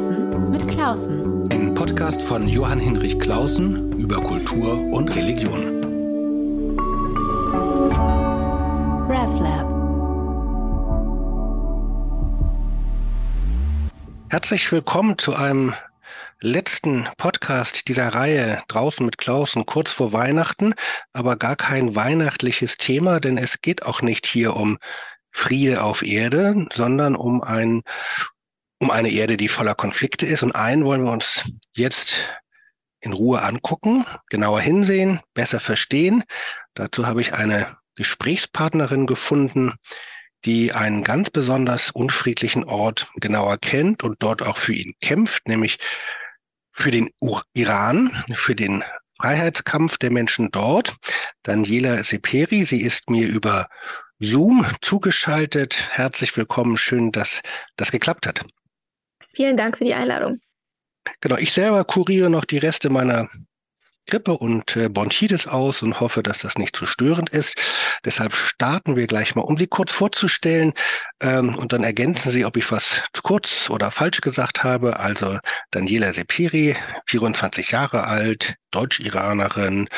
Draußen mit Klausen. Ein Podcast von Johann Hinrich Klausen über Kultur und Religion. RevLab. Herzlich willkommen zu einem letzten Podcast dieser Reihe draußen mit Klausen kurz vor Weihnachten, aber gar kein weihnachtliches Thema, denn es geht auch nicht hier um Friede auf Erde, sondern um ein um eine Erde, die voller Konflikte ist. Und einen wollen wir uns jetzt in Ruhe angucken, genauer hinsehen, besser verstehen. Dazu habe ich eine Gesprächspartnerin gefunden, die einen ganz besonders unfriedlichen Ort genauer kennt und dort auch für ihn kämpft, nämlich für den Iran, für den Freiheitskampf der Menschen dort. Daniela Seperi, sie ist mir über Zoom zugeschaltet. Herzlich willkommen. Schön, dass das geklappt hat. Vielen Dank für die Einladung. Genau, ich selber kuriere noch die Reste meiner Grippe und äh, Bronchitis aus und hoffe, dass das nicht zu störend ist. Deshalb starten wir gleich mal, um Sie kurz vorzustellen ähm, und dann ergänzen Sie, ob ich was kurz oder falsch gesagt habe. Also Daniela Sepiri, 24 Jahre alt, Deutsch-Iranerin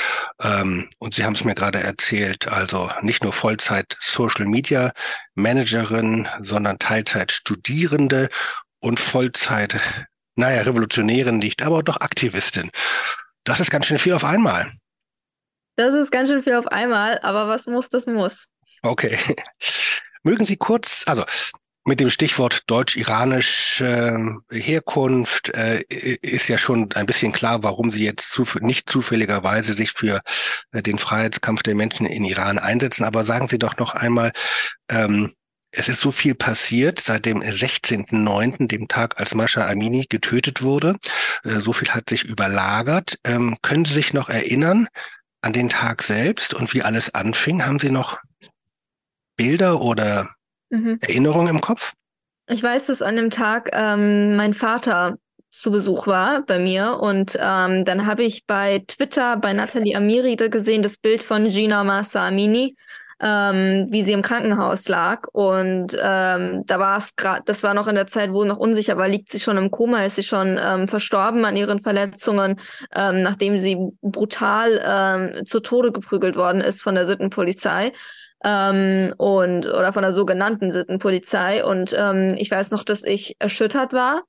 ähm, und Sie haben es mir gerade erzählt, also nicht nur Vollzeit Social Media Managerin, sondern Teilzeit Studierende und Vollzeit, naja, Revolutionärin nicht, aber doch Aktivistin. Das ist ganz schön viel auf einmal. Das ist ganz schön viel auf einmal, aber was muss, das muss. Okay. Mögen Sie kurz, also mit dem Stichwort deutsch-iranische äh, Herkunft äh, ist ja schon ein bisschen klar, warum Sie jetzt zuf nicht zufälligerweise sich für äh, den Freiheitskampf der Menschen in Iran einsetzen. Aber sagen Sie doch noch einmal, ähm, es ist so viel passiert seit dem 16.09., dem Tag, als Mascha Amini getötet wurde. Äh, so viel hat sich überlagert. Ähm, können Sie sich noch erinnern an den Tag selbst und wie alles anfing? Haben Sie noch Bilder oder mhm. Erinnerungen im Kopf? Ich weiß, dass an dem Tag ähm, mein Vater zu Besuch war bei mir und ähm, dann habe ich bei Twitter bei Nathalie Amiri gesehen das Bild von Gina Masa Amini ähm, wie sie im Krankenhaus lag. Und ähm, da war es gerade, das war noch in der Zeit, wo noch unsicher war, liegt sie schon im Koma, ist sie schon ähm, verstorben an ihren Verletzungen, ähm, nachdem sie brutal ähm, zu Tode geprügelt worden ist von der Sittenpolizei. Ähm, und oder von der sogenannten Sittenpolizei. Und ähm, ich weiß noch, dass ich erschüttert war.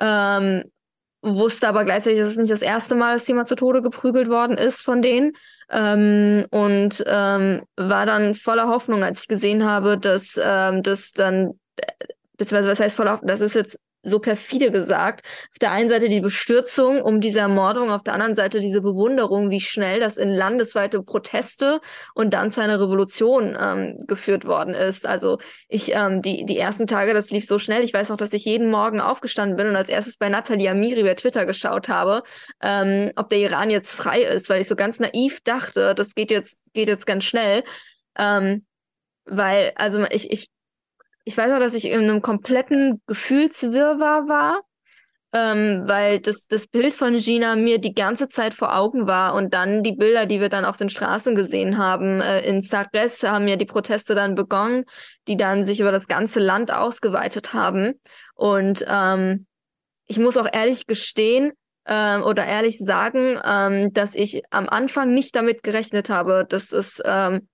Ähm, wusste aber gleichzeitig, dass es nicht das erste Mal, dass jemand zu Tode geprügelt worden ist von denen. Ähm, und ähm, war dann voller Hoffnung, als ich gesehen habe, dass ähm, das dann, äh, beziehungsweise was heißt voller Hoffnung, das ist jetzt so perfide gesagt. Auf der einen Seite die Bestürzung um diese Ermordung, auf der anderen Seite diese Bewunderung, wie schnell das in landesweite Proteste und dann zu einer Revolution ähm, geführt worden ist. Also ich, ähm, die, die ersten Tage, das lief so schnell. Ich weiß noch, dass ich jeden Morgen aufgestanden bin und als erstes bei Nathalie Amiri bei Twitter geschaut habe, ähm, ob der Iran jetzt frei ist, weil ich so ganz naiv dachte, das geht jetzt, geht jetzt ganz schnell. Ähm, weil, also ich, ich ich weiß auch, dass ich in einem kompletten Gefühlswirrwarr war, ähm, weil das, das Bild von Gina mir die ganze Zeit vor Augen war und dann die Bilder, die wir dann auf den Straßen gesehen haben. Äh, in Sagres haben ja die Proteste dann begonnen, die dann sich über das ganze Land ausgeweitet haben. Und ähm, ich muss auch ehrlich gestehen, äh, oder ehrlich sagen, ähm, dass ich am Anfang nicht damit gerechnet habe, dass es ähm,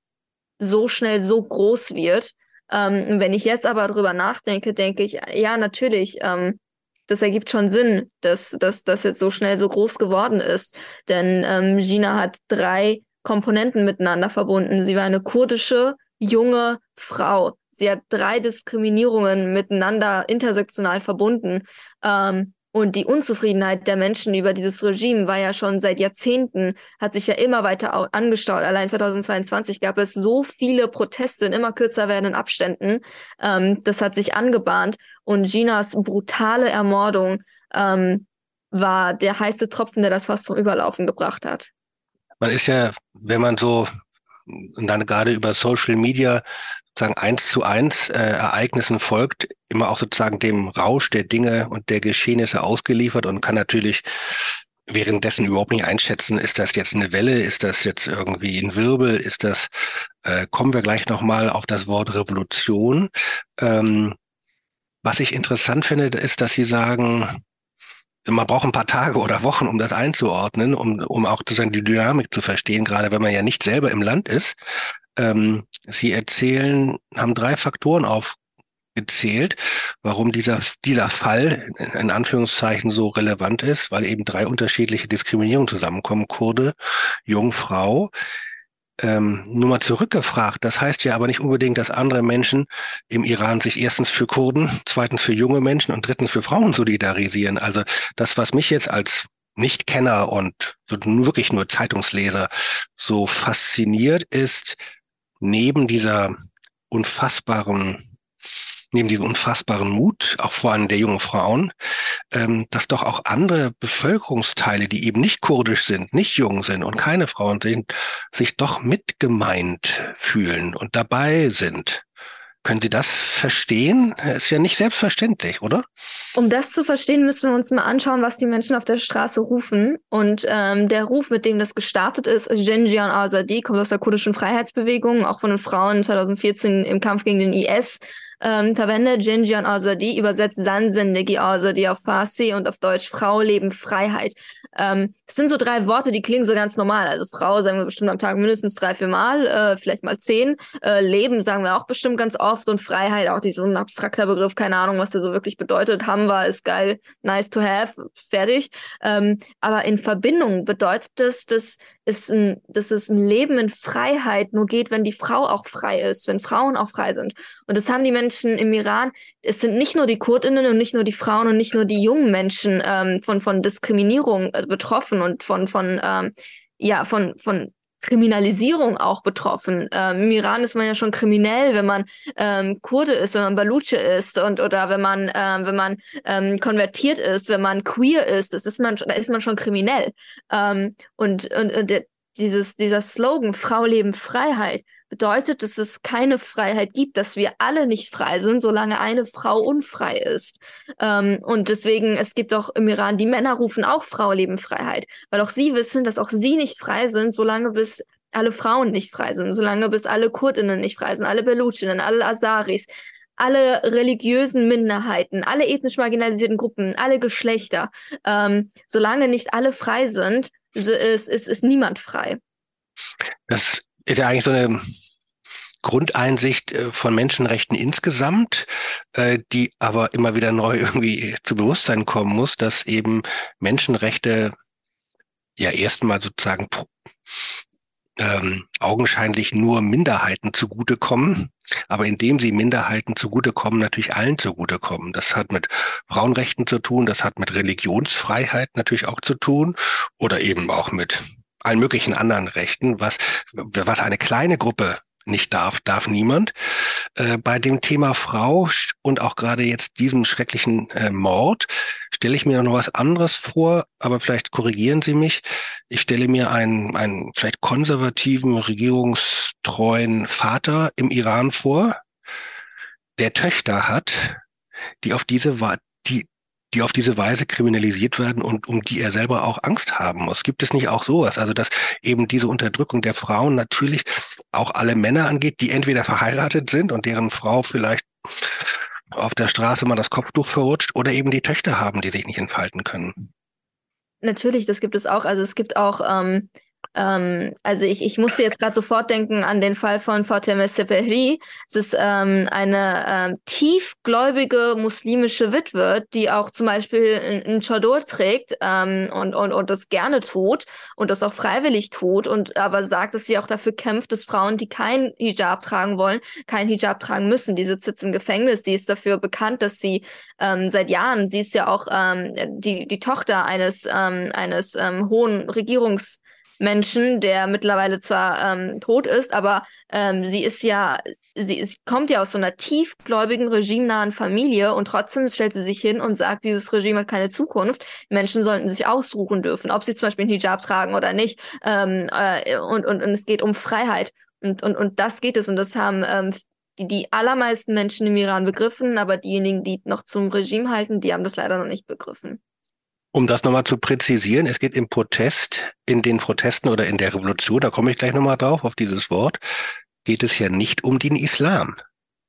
so schnell so groß wird. Ähm, wenn ich jetzt aber drüber nachdenke, denke ich, ja, natürlich, ähm, das ergibt schon Sinn, dass, dass das jetzt so schnell so groß geworden ist. Denn ähm, Gina hat drei Komponenten miteinander verbunden. Sie war eine kurdische, junge Frau. Sie hat drei Diskriminierungen miteinander intersektional verbunden. Ähm, und die Unzufriedenheit der Menschen über dieses Regime war ja schon seit Jahrzehnten, hat sich ja immer weiter angestaut. Allein 2022 gab es so viele Proteste in immer kürzer werdenden Abständen. Ähm, das hat sich angebahnt. Und Ginas brutale Ermordung ähm, war der heiße Tropfen, der das fast zum Überlaufen gebracht hat. Man ist ja, wenn man so dann gerade über Social Media sozusagen eins zu eins äh, Ereignissen folgt, immer auch sozusagen dem Rausch der Dinge und der Geschehnisse ausgeliefert und kann natürlich währenddessen überhaupt nicht einschätzen, ist das jetzt eine Welle, ist das jetzt irgendwie ein Wirbel, ist das, äh, kommen wir gleich nochmal auf das Wort Revolution. Ähm, was ich interessant finde, ist, dass Sie sagen, man braucht ein paar Tage oder Wochen, um das einzuordnen, um, um auch sozusagen die Dynamik zu verstehen, gerade wenn man ja nicht selber im Land ist. Ähm, Sie erzählen, haben drei Faktoren aufgezählt, warum dieser, dieser Fall in Anführungszeichen so relevant ist, weil eben drei unterschiedliche Diskriminierungen zusammenkommen. Kurde, Jungfrau, ähm, nur mal zurückgefragt. Das heißt ja aber nicht unbedingt, dass andere Menschen im Iran sich erstens für Kurden, zweitens für junge Menschen und drittens für Frauen solidarisieren. Also das, was mich jetzt als Nichtkenner und wirklich nur Zeitungsleser so fasziniert, ist neben dieser unfassbaren neben diesem unfassbaren Mut, auch vor allem der jungen Frauen, ähm, dass doch auch andere Bevölkerungsteile, die eben nicht kurdisch sind, nicht jung sind und keine Frauen sind, sich doch mitgemeint fühlen und dabei sind. Können Sie das verstehen? Ist ja nicht selbstverständlich, oder? Um das zu verstehen, müssen wir uns mal anschauen, was die Menschen auf der Straße rufen. Und ähm, der Ruf, mit dem das gestartet ist, Genjian Azadi, kommt aus der kurdischen Freiheitsbewegung, auch von den Frauen 2014 im Kampf gegen den IS ähm, verwendet. Jinjian Azadi übersetzt Sansendegi Azadi auf Farsi und auf Deutsch Frau, Leben, Freiheit. Ähm, das sind so drei Worte, die klingen so ganz normal. Also Frau sagen wir bestimmt am Tag mindestens drei, vier Mal, äh, vielleicht mal zehn. Äh, Leben sagen wir auch bestimmt ganz oft und Freiheit, auch so ein abstrakter Begriff, keine Ahnung, was der so wirklich bedeutet. Haben wir, ist geil, nice to have, fertig. Ähm, aber in Verbindung bedeutet das, dass es ein, dass es ein Leben in Freiheit nur geht, wenn die Frau auch frei ist, wenn Frauen auch frei sind. Und das haben die Menschen im Iran. Es sind nicht nur die Kurdinnen und nicht nur die Frauen und nicht nur die jungen Menschen ähm, von von Diskriminierung äh, betroffen und von von ähm, ja von von Kriminalisierung auch betroffen. Ähm, Im Iran ist man ja schon kriminell, wenn man ähm, Kurde ist, wenn man Baluche ist und oder wenn man ähm, wenn man ähm, konvertiert ist, wenn man queer ist, das ist man da ist man schon kriminell. Ähm, und und, und dieses dieser Slogan Frau leben Freiheit bedeutet, dass es keine Freiheit gibt, dass wir alle nicht frei sind, solange eine Frau unfrei ist. Ähm, und deswegen, es gibt auch im Iran, die Männer rufen auch Frau leben Freiheit, weil auch sie wissen, dass auch sie nicht frei sind, solange bis alle Frauen nicht frei sind, solange bis alle Kurdinnen nicht frei sind, alle Belutschinnen, alle Asaris, alle religiösen Minderheiten, alle ethnisch marginalisierten Gruppen, alle Geschlechter. Ähm, solange nicht alle frei sind, ist, ist, ist niemand frei. Das ist ja eigentlich so eine Grundeinsicht äh, von Menschenrechten insgesamt, äh, die aber immer wieder neu irgendwie zu Bewusstsein kommen muss, dass eben Menschenrechte ja erstmal sozusagen ähm, augenscheinlich nur Minderheiten zugutekommen, aber indem sie Minderheiten zugutekommen, natürlich allen zugutekommen. Das hat mit Frauenrechten zu tun, das hat mit Religionsfreiheit natürlich auch zu tun oder eben auch mit allen möglichen anderen Rechten, was, was eine kleine Gruppe nicht darf, darf niemand. Äh, bei dem Thema Frau und auch gerade jetzt diesem schrecklichen äh, Mord stelle ich mir noch was anderes vor, aber vielleicht korrigieren Sie mich. Ich stelle mir einen, einen vielleicht konservativen, regierungstreuen Vater im Iran vor, der Töchter hat, die auf diese, die, die auf diese Weise kriminalisiert werden und um die er selber auch Angst haben muss. Gibt es nicht auch sowas? Also, dass eben diese Unterdrückung der Frauen natürlich auch alle Männer angeht, die entweder verheiratet sind und deren Frau vielleicht auf der Straße mal das Kopftuch verrutscht oder eben die Töchter haben, die sich nicht entfalten können. Natürlich, das gibt es auch. Also es gibt auch ähm, ähm, also ich, ich musste jetzt gerade sofort denken an den Fall von Fatemeh Sepehri. Es ist ähm, eine ähm, tiefgläubige muslimische Witwe, die auch zum Beispiel einen Chador trägt ähm, und, und, und das gerne tut und das auch freiwillig tut und aber sagt, dass sie auch dafür kämpft, dass Frauen, die kein Hijab tragen wollen, kein Hijab tragen müssen. Die sitzt jetzt im Gefängnis, die ist dafür bekannt, dass sie ähm, seit Jahren, sie ist ja auch ähm, die, die Tochter eines, ähm, eines ähm, hohen Regierungs- Menschen, der mittlerweile zwar ähm, tot ist, aber ähm, sie ist ja, sie, sie kommt ja aus so einer tiefgläubigen, regimenahen Familie und trotzdem stellt sie sich hin und sagt, dieses Regime hat keine Zukunft. Menschen sollten sich aussuchen dürfen, ob sie zum Beispiel einen Hijab tragen oder nicht. Ähm, äh, und, und, und es geht um Freiheit. Und, und, und das geht es. Und das haben ähm, die, die allermeisten Menschen im Iran begriffen, aber diejenigen, die noch zum Regime halten, die haben das leider noch nicht begriffen. Um das nochmal zu präzisieren, es geht im Protest, in den Protesten oder in der Revolution, da komme ich gleich nochmal drauf, auf dieses Wort, geht es ja nicht um den Islam.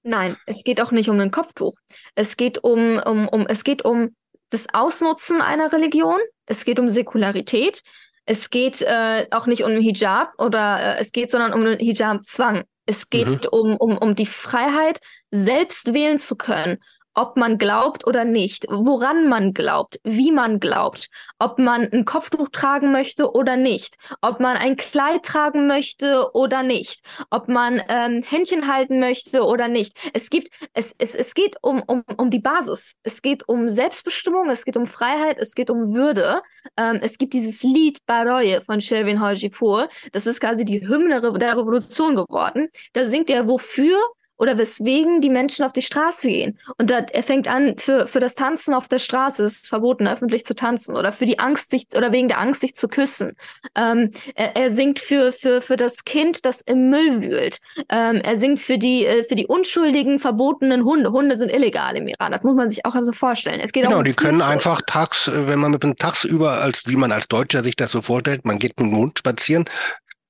Nein, es geht auch nicht um ein Kopftuch. Es geht um, um, um, es geht um das Ausnutzen einer Religion, es geht um Säkularität, es geht äh, auch nicht um Hijab oder äh, es geht, sondern um Hijab-Zwang. Es geht mhm. um, um, um die Freiheit, selbst wählen zu können, ob man glaubt oder nicht, woran man glaubt, wie man glaubt, ob man ein Kopftuch tragen möchte oder nicht, ob man ein Kleid tragen möchte oder nicht, ob man ähm, Händchen halten möchte oder nicht. Es gibt, es, es, es geht um, um, um die Basis. Es geht um Selbstbestimmung, es geht um Freiheit, es geht um Würde. Ähm, es gibt dieses Lied Baroye von Sherwin Hojipur. Das ist quasi die Hymne der Revolution geworden. Da singt er, wofür oder weswegen die Menschen auf die Straße gehen. Und da, er fängt an, für, für das Tanzen auf der Straße es ist verboten, öffentlich zu tanzen oder für die Angst, sich oder wegen der Angst, sich zu küssen. Ähm, er, er singt für, für, für das Kind, das im Müll wühlt. Ähm, er singt für die, äh, für die unschuldigen, verbotenen Hunde. Hunde sind illegal im Iran. Das muss man sich auch einfach vorstellen. Es geht genau, auch um die können einfach tags, äh, wenn man mit dem tagsüber, als wie man als Deutscher sich das so vorstellt, man geht mit dem Hund spazieren,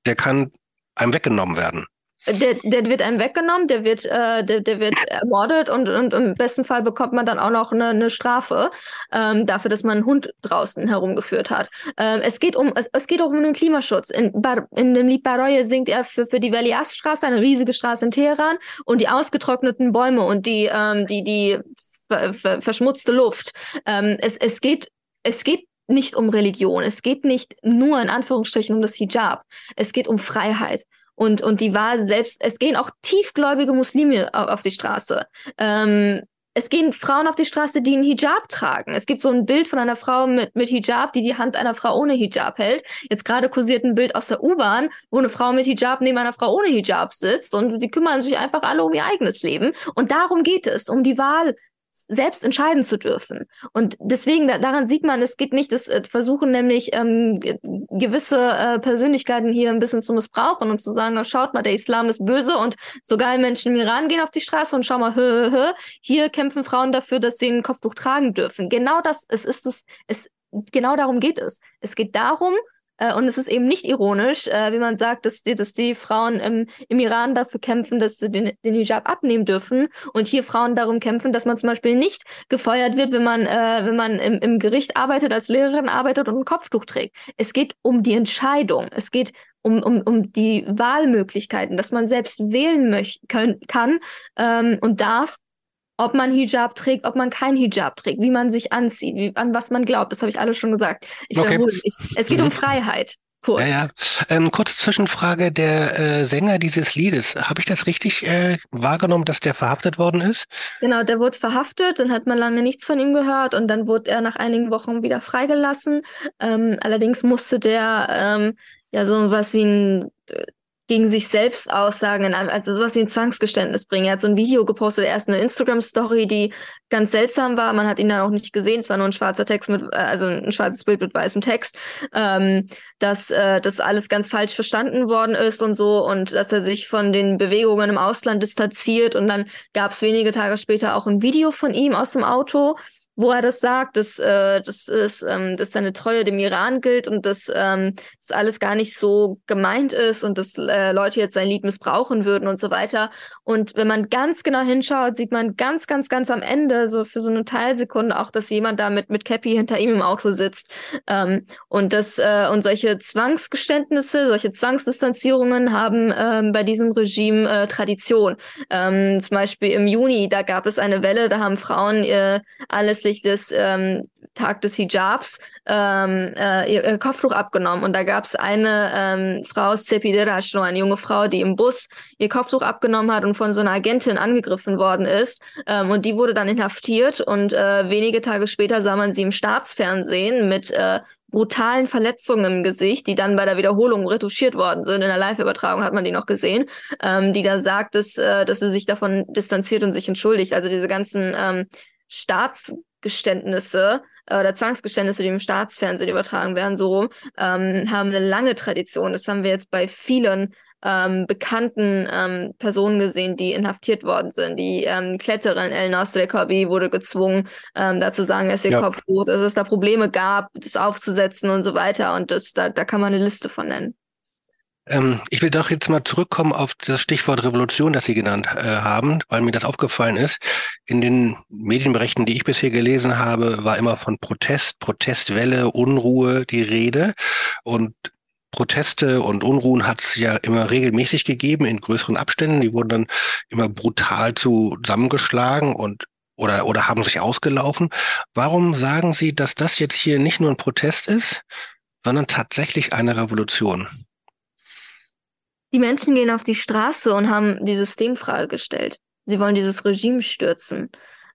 der kann einem weggenommen werden. Der, der wird einem weggenommen, der wird, äh, der, der wird ermordet und, und im besten Fall bekommt man dann auch noch eine, eine Strafe ähm, dafür, dass man einen Hund draußen herumgeführt hat. Ähm, es geht um, es, es geht auch um den Klimaschutz. In, Bar, in dem Lied Baroye singt er für, für die Velias-Straße, eine riesige Straße in Teheran, und die ausgetrockneten Bäume und die, ähm, die, die ver, ver, verschmutzte Luft. Ähm, es, es geht, es geht nicht um Religion. Es geht nicht nur in Anführungsstrichen um das Hijab. Es geht um Freiheit und, und die war selbst, es gehen auch tiefgläubige Muslime auf die Straße. Ähm, es gehen Frauen auf die Straße, die einen Hijab tragen. Es gibt so ein Bild von einer Frau mit, mit Hijab, die die Hand einer Frau ohne Hijab hält. Jetzt gerade kursiert ein Bild aus der U-Bahn, wo eine Frau mit Hijab neben einer Frau ohne Hijab sitzt und die kümmern sich einfach alle um ihr eigenes Leben. Und darum geht es, um die Wahl selbst entscheiden zu dürfen. Und deswegen, da, daran sieht man, es geht nicht, das äh, versuchen nämlich ähm, gewisse äh, Persönlichkeiten hier ein bisschen zu missbrauchen und zu sagen, schaut mal, der Islam ist böse und sogar Menschen im Iran gehen auf die Straße und schau mal, hö, hö, hö, hier kämpfen Frauen dafür, dass sie ein Kopftuch tragen dürfen. Genau das, es ist es, es, genau darum geht es. Es geht darum, und es ist eben nicht ironisch, äh, wie man sagt, dass die, dass die Frauen im, im Iran dafür kämpfen, dass sie den, den Hijab abnehmen dürfen und hier Frauen darum kämpfen, dass man zum Beispiel nicht gefeuert wird, wenn man, äh, wenn man im, im Gericht arbeitet, als Lehrerin arbeitet und ein Kopftuch trägt. Es geht um die Entscheidung. Es geht um, um, um die Wahlmöglichkeiten, dass man selbst wählen möcht, können, kann ähm, und darf, ob man Hijab trägt, ob man kein Hijab trägt, wie man sich anzieht, wie, an was man glaubt. Das habe ich alles schon gesagt. Ich okay. wiederhole mich. Es geht mhm. um Freiheit. Kurz. Ja, ja. Ähm, kurze Zwischenfrage. Der äh, Sänger dieses Liedes, habe ich das richtig äh, wahrgenommen, dass der verhaftet worden ist? Genau, der wurde verhaftet, dann hat man lange nichts von ihm gehört und dann wurde er nach einigen Wochen wieder freigelassen. Ähm, allerdings musste der ähm, ja so was wie ein gegen sich selbst Aussagen, also sowas wie ein Zwangsgeständnis bringen. Er hat so ein Video gepostet, erst eine Instagram-Story, die ganz seltsam war. Man hat ihn dann auch nicht gesehen. Es war nur ein schwarzer Text mit, äh, also ein schwarzes Bild mit weißem Text, ähm, dass äh, das alles ganz falsch verstanden worden ist und so und dass er sich von den Bewegungen im Ausland distanziert. Und dann gab es wenige Tage später auch ein Video von ihm aus dem Auto wo er das sagt, dass, äh, das ist, ähm, dass seine Treue dem Iran gilt und dass ähm, das alles gar nicht so gemeint ist und dass äh, Leute jetzt sein Lied missbrauchen würden und so weiter. Und wenn man ganz genau hinschaut, sieht man ganz, ganz, ganz am Ende, so für so eine Teilsekunde auch, dass jemand da mit, mit Cappy hinter ihm im Auto sitzt. Ähm, und das, äh, und solche Zwangsgeständnisse, solche Zwangsdistanzierungen haben ähm, bei diesem Regime äh, Tradition. Ähm, zum Beispiel im Juni, da gab es eine Welle, da haben Frauen äh, alles anlässlich des ähm, Tag des Hijabs ähm, äh, ihr, ihr Kopftuch abgenommen. Und da gab es eine ähm, Frau, Sepiderash, eine junge Frau, die im Bus ihr Kopftuch abgenommen hat und von so einer Agentin angegriffen worden ist. Ähm, und die wurde dann inhaftiert. Und äh, wenige Tage später sah man sie im Staatsfernsehen mit äh, brutalen Verletzungen im Gesicht, die dann bei der Wiederholung retuschiert worden sind. In der Live-Übertragung hat man die noch gesehen, ähm, die da sagt, dass, äh, dass sie sich davon distanziert und sich entschuldigt. Also diese ganzen ähm, Staatsgeständnisse äh, oder Zwangsgeständnisse, die im Staatsfernsehen übertragen werden, so ähm, haben eine lange Tradition. Das haben wir jetzt bei vielen ähm, bekannten ähm, Personen gesehen, die inhaftiert worden sind. Die ähm, Kletterin El Nasr Kabi wurde gezwungen, ähm, da zu sagen, dass ihr ja. Kopf ruht, dass es da Probleme gab, das aufzusetzen und so weiter. Und das, da, da kann man eine Liste von nennen. Ähm, ich will doch jetzt mal zurückkommen auf das Stichwort Revolution, das Sie genannt äh, haben, weil mir das aufgefallen ist. In den Medienberichten, die ich bisher gelesen habe, war immer von Protest, Protestwelle, Unruhe die Rede. Und Proteste und Unruhen hat es ja immer regelmäßig gegeben in größeren Abständen. Die wurden dann immer brutal zusammengeschlagen und oder, oder haben sich ausgelaufen. Warum sagen Sie, dass das jetzt hier nicht nur ein Protest ist, sondern tatsächlich eine Revolution? Die Menschen gehen auf die Straße und haben die Systemfrage gestellt. Sie wollen dieses Regime stürzen.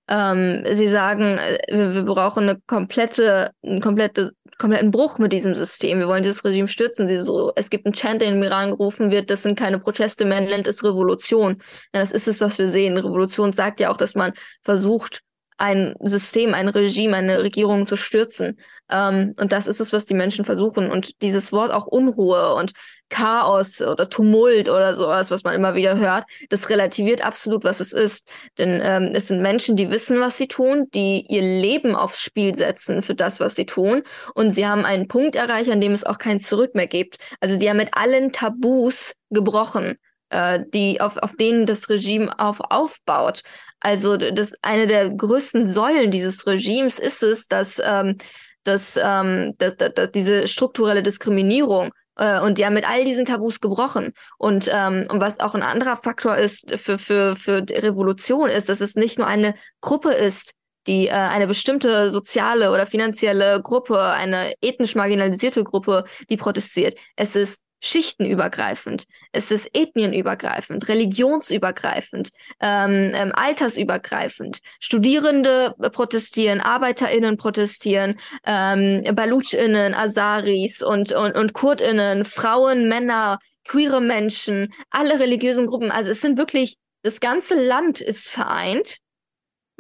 Ähm, sie sagen, äh, wir, wir brauchen eine komplette, eine komplette, kompletten Bruch mit diesem System. Wir wollen dieses Regime stürzen. Sie so, es gibt einen Chant, der im Iran gerufen wird, das sind keine Proteste, man nennt es Revolution. Ja, das ist es, was wir sehen. Revolution sagt ja auch, dass man versucht, ein System, ein Regime, eine Regierung zu stürzen. Ähm, und das ist es, was die Menschen versuchen. Und dieses Wort auch Unruhe und Chaos oder Tumult oder sowas, was man immer wieder hört, das relativiert absolut, was es ist. Denn ähm, es sind Menschen, die wissen, was sie tun, die ihr Leben aufs Spiel setzen für das, was sie tun. Und sie haben einen Punkt erreicht, an dem es auch kein Zurück mehr gibt. Also die haben mit allen Tabus gebrochen äh, die auf, auf denen das Regime auf, aufbaut. Also das eine der größten Säulen dieses Regimes ist es, dass, ähm, dass, ähm, dass, dass, dass diese strukturelle Diskriminierung äh, und die haben mit all diesen Tabus gebrochen. Und, ähm, und was auch ein anderer Faktor ist für, für, für Revolution ist, dass es nicht nur eine Gruppe ist, die äh, eine bestimmte soziale oder finanzielle Gruppe, eine ethnisch marginalisierte Gruppe, die protestiert. Es ist schichtenübergreifend, es ist ethnienübergreifend, religionsübergreifend, ähm, ähm, altersübergreifend. Studierende protestieren, ArbeiterInnen protestieren, ähm, BalutschInnen, Asaris und, und, und KurdInnen, Frauen, Männer, queere Menschen, alle religiösen Gruppen. Also es sind wirklich, das ganze Land ist vereint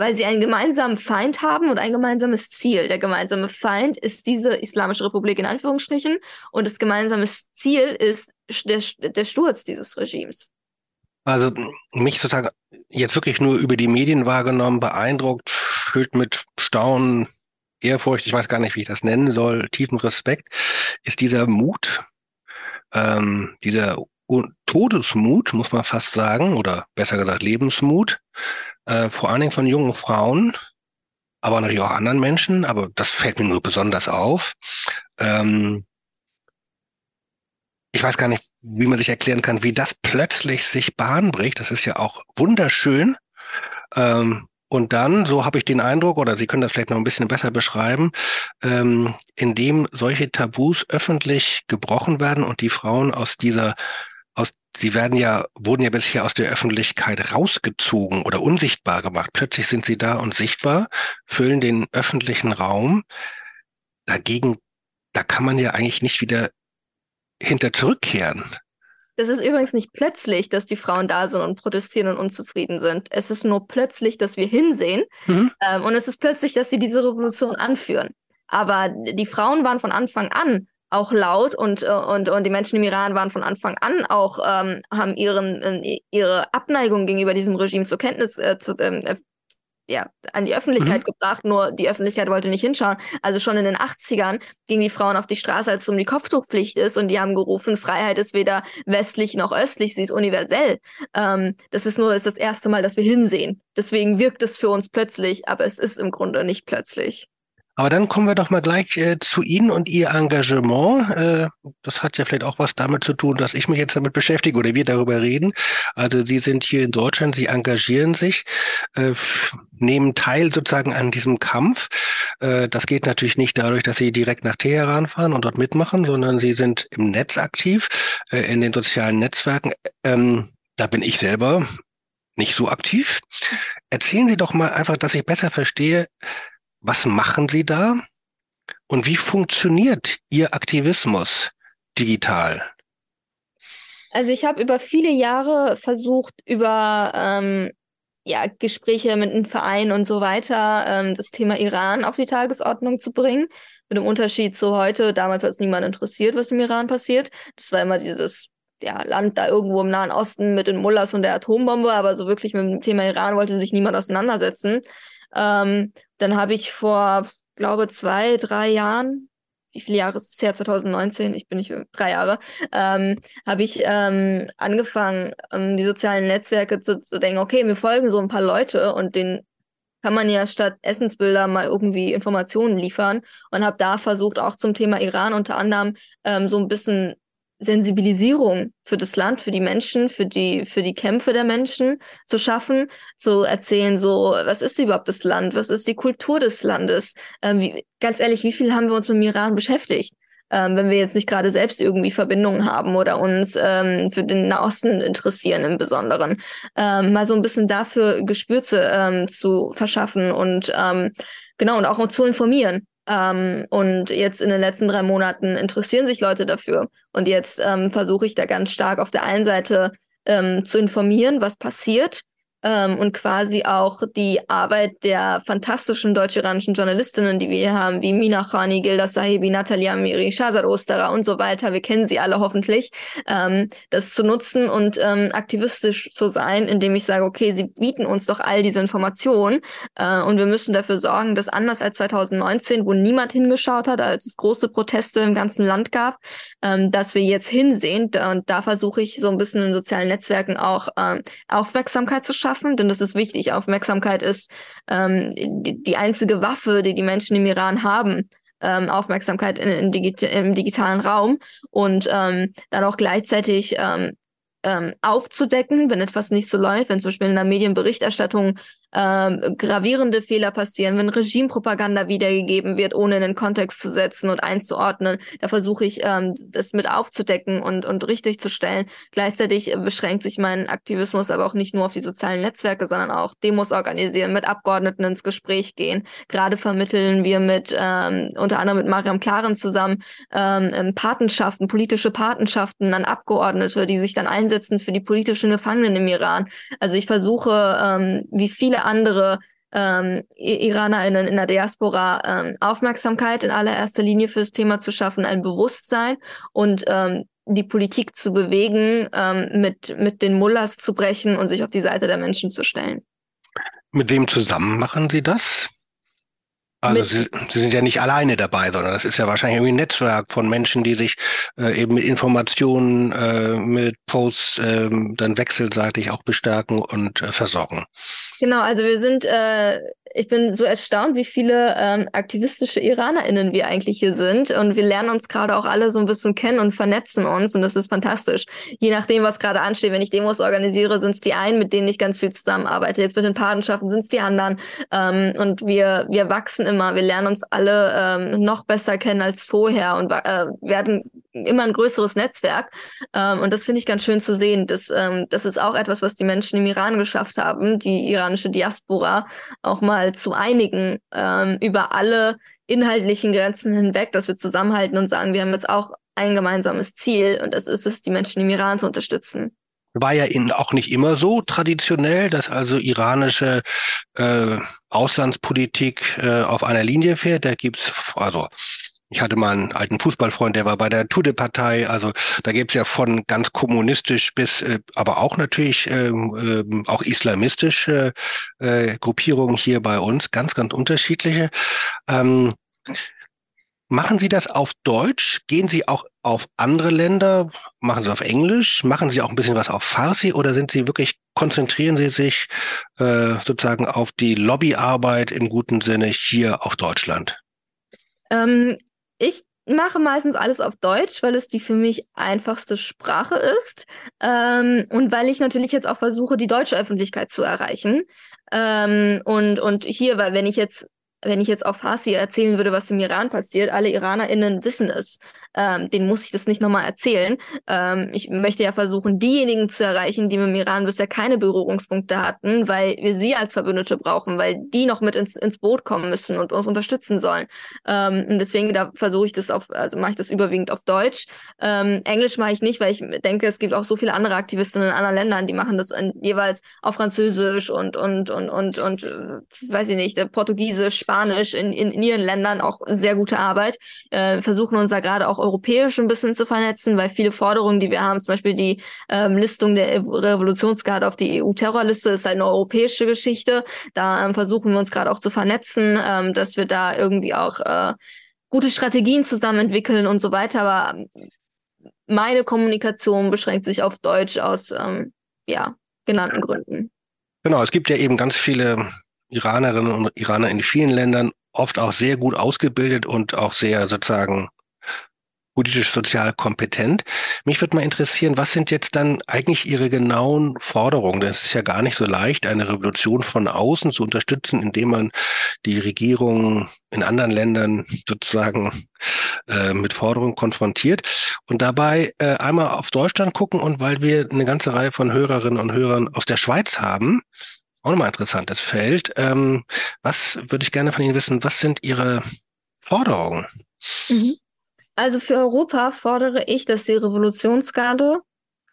weil sie einen gemeinsamen Feind haben und ein gemeinsames Ziel. Der gemeinsame Feind ist diese Islamische Republik in Anführungsstrichen und das gemeinsame Ziel ist der, der Sturz dieses Regimes. Also mich sozusagen jetzt wirklich nur über die Medien wahrgenommen, beeindruckt, füllt mit Staunen, Ehrfurcht, ich weiß gar nicht, wie ich das nennen soll, tiefen Respekt, ist dieser Mut, ähm, dieser Todesmut, muss man fast sagen, oder besser gesagt Lebensmut, äh, vor allen Dingen von jungen Frauen, aber natürlich auch anderen Menschen, aber das fällt mir nur besonders auf. Ähm, ich weiß gar nicht, wie man sich erklären kann, wie das plötzlich sich Bahn bricht. Das ist ja auch wunderschön. Ähm, und dann, so habe ich den Eindruck, oder Sie können das vielleicht noch ein bisschen besser beschreiben, ähm, indem solche Tabus öffentlich gebrochen werden und die Frauen aus dieser sie werden ja, wurden ja bisher aus der Öffentlichkeit rausgezogen oder unsichtbar gemacht. Plötzlich sind sie da und sichtbar, füllen den öffentlichen Raum. Dagegen, da kann man ja eigentlich nicht wieder hinter zurückkehren. Es ist übrigens nicht plötzlich, dass die Frauen da sind und protestieren und unzufrieden sind. Es ist nur plötzlich, dass wir hinsehen. Mhm. Ähm, und es ist plötzlich, dass sie diese Revolution anführen. Aber die Frauen waren von Anfang an auch laut und, äh, und, und die Menschen im Iran waren von Anfang an auch, ähm, haben ihren, äh, ihre Abneigung gegenüber diesem Regime zur Kenntnis, äh, zu, ähm, äh, ja, an die Öffentlichkeit mhm. gebracht, nur die Öffentlichkeit wollte nicht hinschauen. Also schon in den 80ern gingen die Frauen auf die Straße, als es um die Kopftuchpflicht ist und die haben gerufen, Freiheit ist weder westlich noch östlich, sie ist universell. Ähm, das ist nur das, ist das erste Mal, dass wir hinsehen. Deswegen wirkt es für uns plötzlich, aber es ist im Grunde nicht plötzlich. Aber dann kommen wir doch mal gleich äh, zu Ihnen und Ihr Engagement. Äh, das hat ja vielleicht auch was damit zu tun, dass ich mich jetzt damit beschäftige oder wir darüber reden. Also Sie sind hier in Deutschland, Sie engagieren sich, äh, nehmen teil sozusagen an diesem Kampf. Äh, das geht natürlich nicht dadurch, dass Sie direkt nach Teheran fahren und dort mitmachen, sondern Sie sind im Netz aktiv, äh, in den sozialen Netzwerken. Ähm, da bin ich selber nicht so aktiv. Erzählen Sie doch mal einfach, dass ich besser verstehe, was machen Sie da? Und wie funktioniert Ihr Aktivismus digital? Also ich habe über viele Jahre versucht, über ähm, ja, Gespräche mit einem Verein und so weiter, ähm, das Thema Iran auf die Tagesordnung zu bringen. Mit dem Unterschied zu heute, damals hat es niemand interessiert, was im Iran passiert. Das war immer dieses ja, Land da irgendwo im Nahen Osten mit den Mullahs und der Atombombe, aber so wirklich mit dem Thema Iran wollte sich niemand auseinandersetzen. Ähm, dann habe ich vor, glaube zwei, drei Jahren wie viele Jahre ist es her? 2019, ich bin nicht drei Jahre, ähm, habe ich ähm, angefangen, ähm, die sozialen Netzwerke zu, zu denken, okay, mir folgen so ein paar Leute und den kann man ja statt Essensbilder mal irgendwie Informationen liefern und habe da versucht, auch zum Thema Iran unter anderem ähm, so ein bisschen Sensibilisierung für das Land, für die Menschen, für die, für die Kämpfe der Menschen zu schaffen, zu erzählen, so, was ist überhaupt das Land? Was ist die Kultur des Landes? Ähm, wie, ganz ehrlich, wie viel haben wir uns mit dem Iran beschäftigt? Ähm, wenn wir jetzt nicht gerade selbst irgendwie Verbindungen haben oder uns ähm, für den Nahosten interessieren im Besonderen. Ähm, mal so ein bisschen dafür Gespür zu, ähm, zu verschaffen und ähm, genau und auch zu informieren. Ähm, und jetzt in den letzten drei Monaten interessieren sich Leute dafür. Und jetzt ähm, versuche ich da ganz stark auf der einen Seite ähm, zu informieren, was passiert ähm, und quasi auch die Arbeit der fantastischen deutsch-iranischen Journalistinnen, die wir hier haben, wie Mina Khani, Gilda Sahibi, Natalia Miri, Shazad Osterer und so weiter, wir kennen sie alle hoffentlich, ähm, das zu nutzen und ähm, aktivistisch zu sein, indem ich sage, okay, sie bieten uns doch all diese Informationen äh, und wir müssen dafür sorgen, dass anders als 2019, wo niemand hingeschaut hat, als es große Proteste im ganzen Land gab, ähm, dass wir jetzt hinsehen. Und da versuche ich so ein bisschen in sozialen Netzwerken auch ähm, Aufmerksamkeit zu schaffen schaffen, denn das ist wichtig. Aufmerksamkeit ist ähm, die, die, einzige Waffe, die die Menschen im Iran haben. Ähm, Aufmerksamkeit in, in Digi im digitalen Raum und ähm, dann auch gleichzeitig ähm, ähm, aufzudecken, wenn etwas nicht so läuft, wenn zum Beispiel in der Medienberichterstattung ähm, gravierende Fehler passieren, wenn Regimepropaganda wiedergegeben wird, ohne in den Kontext zu setzen und einzuordnen. Da versuche ich, ähm, das mit aufzudecken und, und richtig zu stellen. Gleichzeitig beschränkt sich mein Aktivismus aber auch nicht nur auf die sozialen Netzwerke, sondern auch Demos organisieren, mit Abgeordneten ins Gespräch gehen. Gerade vermitteln wir mit, ähm, unter anderem mit Mariam Klaren zusammen, ähm, Patenschaften, politische Patenschaften an Abgeordnete, die sich dann einsetzen für die politischen Gefangenen im Iran. Also ich versuche, ähm, wie andere ähm, IranerInnen in der Diaspora ähm, Aufmerksamkeit in allererster Linie für das Thema zu schaffen, ein Bewusstsein und ähm, die Politik zu bewegen, ähm, mit, mit den Mullahs zu brechen und sich auf die Seite der Menschen zu stellen. Mit wem zusammen machen Sie das? Also Sie, Sie, sind ja nicht alleine dabei, sondern das ist ja wahrscheinlich irgendwie ein Netzwerk von Menschen, die sich äh, eben mit Informationen, äh, mit Posts äh, dann wechselseitig auch bestärken und äh, versorgen. Genau, also wir sind äh, ich bin so erstaunt, wie viele ähm, aktivistische IranerInnen wir eigentlich hier sind. Und wir lernen uns gerade auch alle so ein bisschen kennen und vernetzen uns. Und das ist fantastisch. Je nachdem, was gerade ansteht. Wenn ich Demos organisiere, sind es die einen, mit denen ich ganz viel zusammenarbeite. Jetzt mit den Patenschaften sind es die anderen. Ähm, und wir, wir wachsen immer. Wir lernen uns alle ähm, noch besser kennen als vorher und äh, werden immer ein größeres Netzwerk. Ähm, und das finde ich ganz schön zu sehen. Das, ähm, das ist auch etwas, was die Menschen im Iran geschafft haben, die iranische Diaspora auch mal zu einigen ähm, über alle inhaltlichen Grenzen hinweg, dass wir zusammenhalten und sagen, wir haben jetzt auch ein gemeinsames Ziel und das ist es, die Menschen im Iran zu unterstützen. War ja in, auch nicht immer so traditionell, dass also iranische äh, Auslandspolitik äh, auf einer Linie fährt. Da gibt's also ich hatte mal einen alten Fußballfreund, der war bei der Tude-Partei. Also da gibt's ja von ganz kommunistisch bis, äh, aber auch natürlich äh, äh, auch islamistische äh, Gruppierungen hier bei uns, ganz, ganz unterschiedliche. Ähm, machen Sie das auf Deutsch? Gehen Sie auch auf andere Länder? Machen Sie auf Englisch? Machen Sie auch ein bisschen was auf Farsi? Oder sind Sie wirklich, konzentrieren Sie sich äh, sozusagen auf die Lobbyarbeit im guten Sinne hier auf Deutschland? Ähm, ich mache meistens alles auf Deutsch, weil es die für mich einfachste Sprache ist ähm, und weil ich natürlich jetzt auch versuche, die deutsche Öffentlichkeit zu erreichen. Ähm, und, und hier, weil wenn ich jetzt wenn ich jetzt auf Farsi erzählen würde, was im Iran passiert, alle IranerInnen wissen es ähm, denen muss ich das nicht nochmal erzählen. Ähm, ich möchte ja versuchen, diejenigen zu erreichen, die mit dem Iran bisher keine Berührungspunkte hatten, weil wir sie als Verbündete brauchen, weil die noch mit ins, ins Boot kommen müssen und uns unterstützen sollen. Ähm, und deswegen da versuche ich das auf, also mache ich das überwiegend auf Deutsch. Ähm, Englisch mache ich nicht, weil ich denke, es gibt auch so viele andere Aktivistinnen in anderen Ländern, die machen das in, jeweils auf Französisch und und und und und äh, weiß ich nicht, Portugiesisch, Spanisch in, in, in ihren Ländern auch sehr gute Arbeit. Äh, versuchen uns da gerade auch europäisch ein bisschen zu vernetzen, weil viele Forderungen, die wir haben, zum Beispiel die ähm, Listung der Revolutionsgarde auf die EU-Terrorliste, ist halt eine europäische Geschichte. Da ähm, versuchen wir uns gerade auch zu vernetzen, ähm, dass wir da irgendwie auch äh, gute Strategien zusammen entwickeln und so weiter. Aber meine Kommunikation beschränkt sich auf Deutsch aus ähm, ja, genannten Gründen. Genau, es gibt ja eben ganz viele Iranerinnen und Iraner in vielen Ländern, oft auch sehr gut ausgebildet und auch sehr sozusagen politisch sozial kompetent. Mich würde mal interessieren, was sind jetzt dann eigentlich Ihre genauen Forderungen? Das ist ja gar nicht so leicht, eine Revolution von außen zu unterstützen, indem man die Regierung in anderen Ländern sozusagen äh, mit Forderungen konfrontiert. Und dabei äh, einmal auf Deutschland gucken und weil wir eine ganze Reihe von Hörerinnen und Hörern aus der Schweiz haben, auch nochmal interessantes Feld. Ähm, was würde ich gerne von Ihnen wissen? Was sind Ihre Forderungen? Mhm. Also für Europa fordere ich, dass die Revolutionsgarde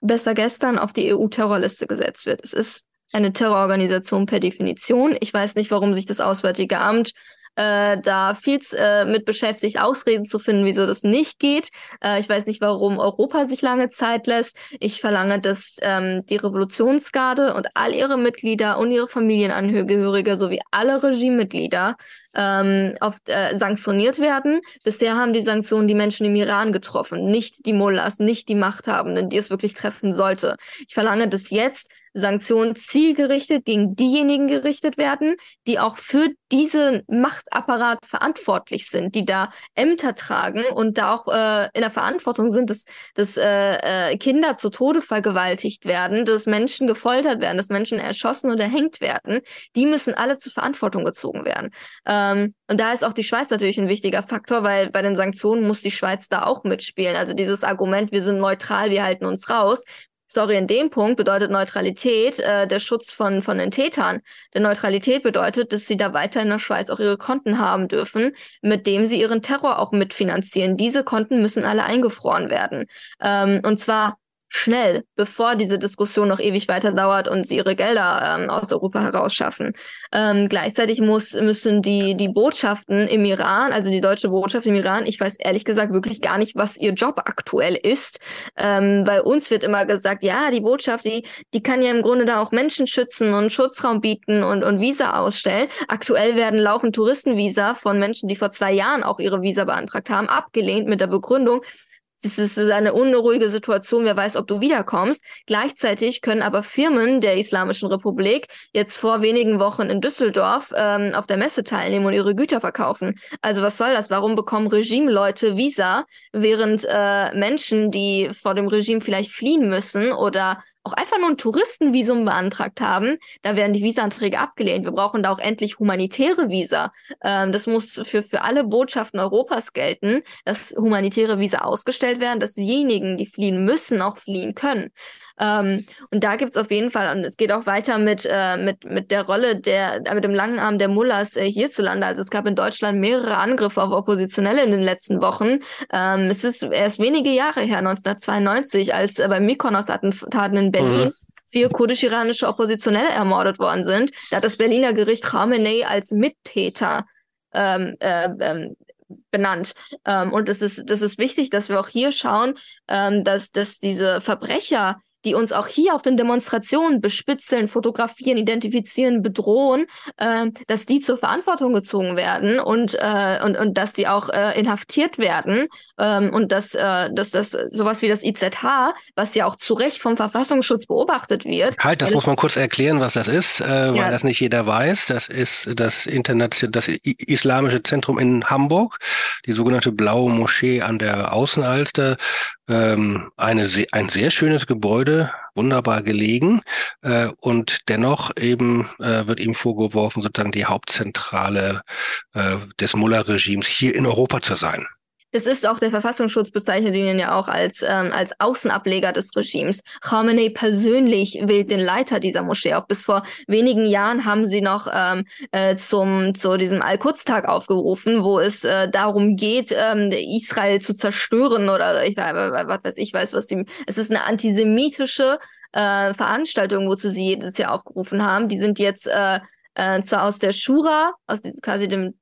besser gestern auf die EU-Terrorliste gesetzt wird. Es ist eine Terrororganisation per Definition. Ich weiß nicht, warum sich das Auswärtige Amt äh, da viel äh, mit beschäftigt, Ausreden zu finden, wieso das nicht geht. Äh, ich weiß nicht, warum Europa sich lange Zeit lässt. Ich verlange, dass ähm, die Revolutionsgarde und all ihre Mitglieder und ihre Familienangehörige sowie alle Regimemitglieder ähm, auf, äh, sanktioniert werden. Bisher haben die Sanktionen die Menschen im Iran getroffen, nicht die Mullahs, nicht die Machthabenden, die es wirklich treffen sollte. Ich verlange, dass jetzt Sanktionen zielgerichtet gegen diejenigen gerichtet werden, die auch für diesen Machtapparat verantwortlich sind, die da Ämter tragen und da auch äh, in der Verantwortung sind, dass, dass äh, äh, Kinder zu Tode vergewaltigt werden, dass Menschen gefoltert werden, dass Menschen erschossen oder erhängt werden. Die müssen alle zur Verantwortung gezogen werden. Ähm, und da ist auch die Schweiz natürlich ein wichtiger Faktor, weil bei den Sanktionen muss die Schweiz da auch mitspielen. Also dieses Argument, wir sind neutral, wir halten uns raus, sorry, in dem Punkt bedeutet Neutralität äh, der Schutz von, von den Tätern. Denn Neutralität bedeutet, dass sie da weiter in der Schweiz auch ihre Konten haben dürfen, mit dem sie ihren Terror auch mitfinanzieren. Diese Konten müssen alle eingefroren werden. Ähm, und zwar schnell, bevor diese Diskussion noch ewig weiter dauert und sie ihre Gelder ähm, aus Europa herausschaffen. Ähm, gleichzeitig muss, müssen die, die Botschaften im Iran, also die deutsche Botschaft im Iran, ich weiß ehrlich gesagt wirklich gar nicht, was ihr Job aktuell ist. Ähm, bei uns wird immer gesagt, ja, die Botschaft, die, die kann ja im Grunde da auch Menschen schützen und Schutzraum bieten und, und Visa ausstellen. Aktuell werden laufend Touristenvisa von Menschen, die vor zwei Jahren auch ihre Visa beantragt haben, abgelehnt mit der Begründung, es ist eine unruhige Situation, wer weiß, ob du wiederkommst. Gleichzeitig können aber Firmen der Islamischen Republik jetzt vor wenigen Wochen in Düsseldorf ähm, auf der Messe teilnehmen und ihre Güter verkaufen. Also was soll das? Warum bekommen Regimeleute Visa, während äh, Menschen, die vor dem Regime vielleicht fliehen müssen oder auch einfach nur ein Touristenvisum beantragt haben, da werden die Visaanträge abgelehnt. Wir brauchen da auch endlich humanitäre Visa. Ähm, das muss für, für alle Botschaften Europas gelten, dass humanitäre Visa ausgestellt werden, dass diejenigen, die fliehen müssen, auch fliehen können. Ähm, und da gibt's auf jeden Fall, und es geht auch weiter mit, äh, mit, mit der Rolle der, mit dem langen Arm der Mullahs äh, hierzulande. Also es gab in Deutschland mehrere Angriffe auf Oppositionelle in den letzten Wochen. Ähm, es ist erst wenige Jahre her, 1992, als äh, bei Mykonos-Attentaten in Berlin mhm vier kurdisch-iranische Oppositionelle ermordet worden sind. Da hat das Berliner Gericht Khamenei als Mittäter ähm, äh, ähm, benannt. Ähm, und es ist, das ist wichtig, dass wir auch hier schauen, ähm, dass, dass diese Verbrecher die uns auch hier auf den Demonstrationen bespitzeln, fotografieren, identifizieren, bedrohen, äh, dass die zur Verantwortung gezogen werden und, äh, und, und dass die auch äh, inhaftiert werden ähm, und dass, äh, dass das sowas wie das IZH, was ja auch zu Recht vom Verfassungsschutz beobachtet wird. Halt, das muss man kurz erklären, was das ist, äh, weil ja. das nicht jeder weiß. Das ist das internationale, das Islamische Zentrum in Hamburg, die sogenannte Blaue Moschee an der Außenalster, ähm, eine, ein sehr schönes Gebäude, wunderbar gelegen. Äh, und dennoch eben äh, wird ihm vorgeworfen, sozusagen die Hauptzentrale äh, des Mullah-Regimes hier in Europa zu sein. Es ist auch der Verfassungsschutz bezeichnet ihn ja auch als, ähm, als Außenableger des Regimes. Khamenei persönlich wählt den Leiter dieser Moschee auf. Bis vor wenigen Jahren haben sie noch ähm, äh, zum, zu diesem Al-Quds-Tag aufgerufen, wo es äh, darum geht, ähm, Israel zu zerstören oder ich was weiß ich weiß, was sie. Es ist eine antisemitische äh, Veranstaltung, wozu sie jedes Jahr aufgerufen haben. Die sind jetzt äh, äh, zwar aus der Shura, aus quasi dem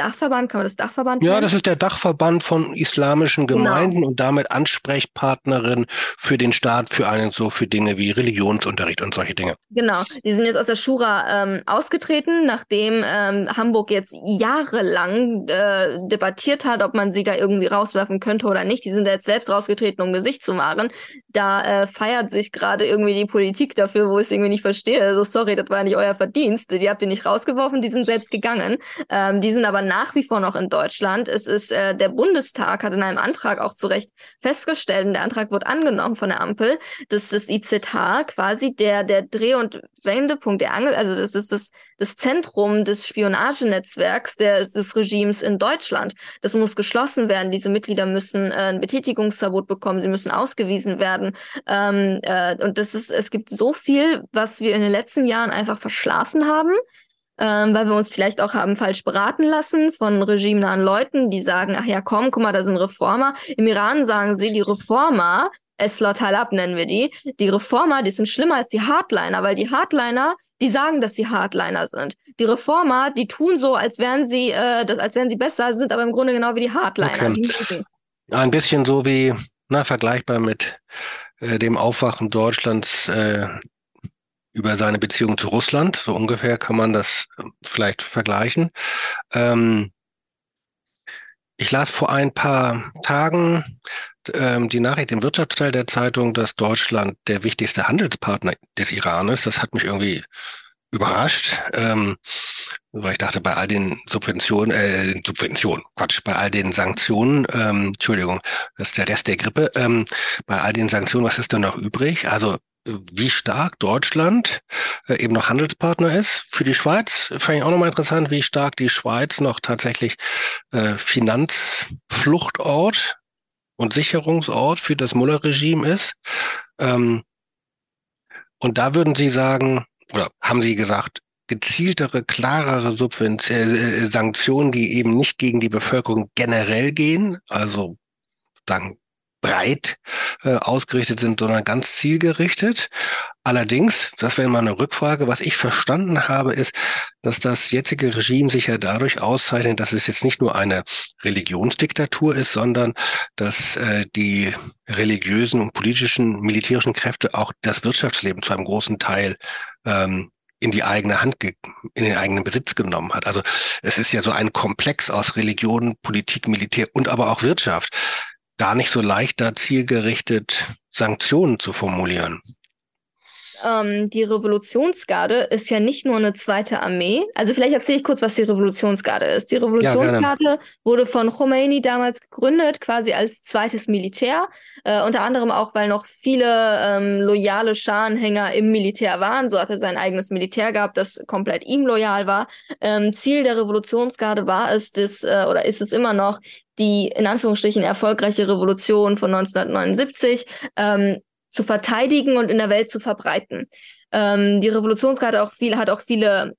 Dachverband, kann man das Dachverband Ja, nennen? das ist der Dachverband von islamischen Genau. Gemeinden und damit Ansprechpartnerin für den Staat, für einen so für Dinge wie Religionsunterricht und solche Dinge. Genau, die sind jetzt aus der Schura ähm, ausgetreten, nachdem ähm, Hamburg jetzt jahrelang äh, debattiert hat, ob man sie da irgendwie rauswerfen könnte oder nicht. Die sind jetzt selbst rausgetreten, um Gesicht zu wahren. Da äh, feiert sich gerade irgendwie die Politik dafür, wo ich es irgendwie nicht verstehe. Also sorry, das war ja nicht euer Verdienst. Die habt ihr nicht rausgeworfen, die sind selbst gegangen. Ähm, die sind aber nach wie vor noch in Deutschland. Es ist äh, der Bundestag hat in einem Antrag auch zu Recht festgestellt, und der Antrag wird angenommen von der Ampel, dass das IZH quasi der der Dreh- und Wendepunkt, der Angel, also das ist das das Zentrum des Spionagenetzwerks der, des Regimes in Deutschland. Das muss geschlossen werden. Diese Mitglieder müssen äh, ein Betätigungsverbot bekommen. Sie müssen ausgewiesen werden. Ähm, äh, und das ist, es gibt so viel, was wir in den letzten Jahren einfach verschlafen haben ähm, weil wir uns vielleicht auch haben falsch beraten lassen von regimenahen Leuten, die sagen, ach ja, komm, guck mal, da sind Reformer. Im Iran sagen sie, die Reformer, Esla Talab nennen wir die, die Reformer, die sind schlimmer als die Hardliner, weil die Hardliner, die sagen, dass sie Hardliner sind. Die Reformer, die tun so, als wären sie, äh, als wären sie besser, sind aber im Grunde genau wie die Hardliner. Okay. Ein bisschen so wie, na, vergleichbar mit äh, dem Aufwachen Deutschlands äh, über seine Beziehung zu Russland. So ungefähr kann man das äh, vielleicht vergleichen. Ähm, ich las vor ein paar Tagen ähm, die Nachricht im Wirtschaftsteil der Zeitung, dass Deutschland der wichtigste Handelspartner des Iran ist. Das hat mich irgendwie überrascht, ähm, weil ich dachte, bei all den Subventionen, äh, Subventionen, Quatsch, bei all den Sanktionen, ähm, Entschuldigung, das ist der Rest der Grippe, ähm, bei all den Sanktionen, was ist denn noch übrig? Also wie stark Deutschland äh, eben noch Handelspartner ist. Für die Schweiz fand ich auch nochmal interessant, wie stark die Schweiz noch tatsächlich äh, Finanzfluchtort und Sicherungsort für das Mullah-Regime ist. Ähm, und da würden Sie sagen, oder haben Sie gesagt, gezieltere, klarere Subven äh, Sanktionen, die eben nicht gegen die Bevölkerung generell gehen, also dann breit äh, ausgerichtet sind, sondern ganz zielgerichtet. Allerdings, das wäre mal eine Rückfrage, was ich verstanden habe, ist, dass das jetzige Regime sich ja dadurch auszeichnet, dass es jetzt nicht nur eine Religionsdiktatur ist, sondern dass äh, die religiösen und politischen, militärischen Kräfte auch das Wirtschaftsleben zu einem großen Teil ähm, in die eigene Hand, in den eigenen Besitz genommen hat. Also es ist ja so ein Komplex aus Religion, Politik, Militär und aber auch Wirtschaft. Gar nicht so leicht, da zielgerichtet Sanktionen zu formulieren. Ähm, die Revolutionsgarde ist ja nicht nur eine zweite Armee. Also vielleicht erzähle ich kurz, was die Revolutionsgarde ist. Die Revolutionsgarde ja, wurde von Khomeini damals gegründet, quasi als zweites Militär. Äh, unter anderem auch, weil noch viele ähm, loyale Scharenhänger im Militär waren. So hat er sein eigenes Militär gehabt, das komplett ihm loyal war. Ähm, Ziel der Revolutionsgarde war es, das, äh, oder ist es immer noch, die in Anführungsstrichen erfolgreiche Revolution von 1979 ähm, zu verteidigen und in der Welt zu verbreiten. Ähm, die Revolutionsgarde auch viel, hat auch viele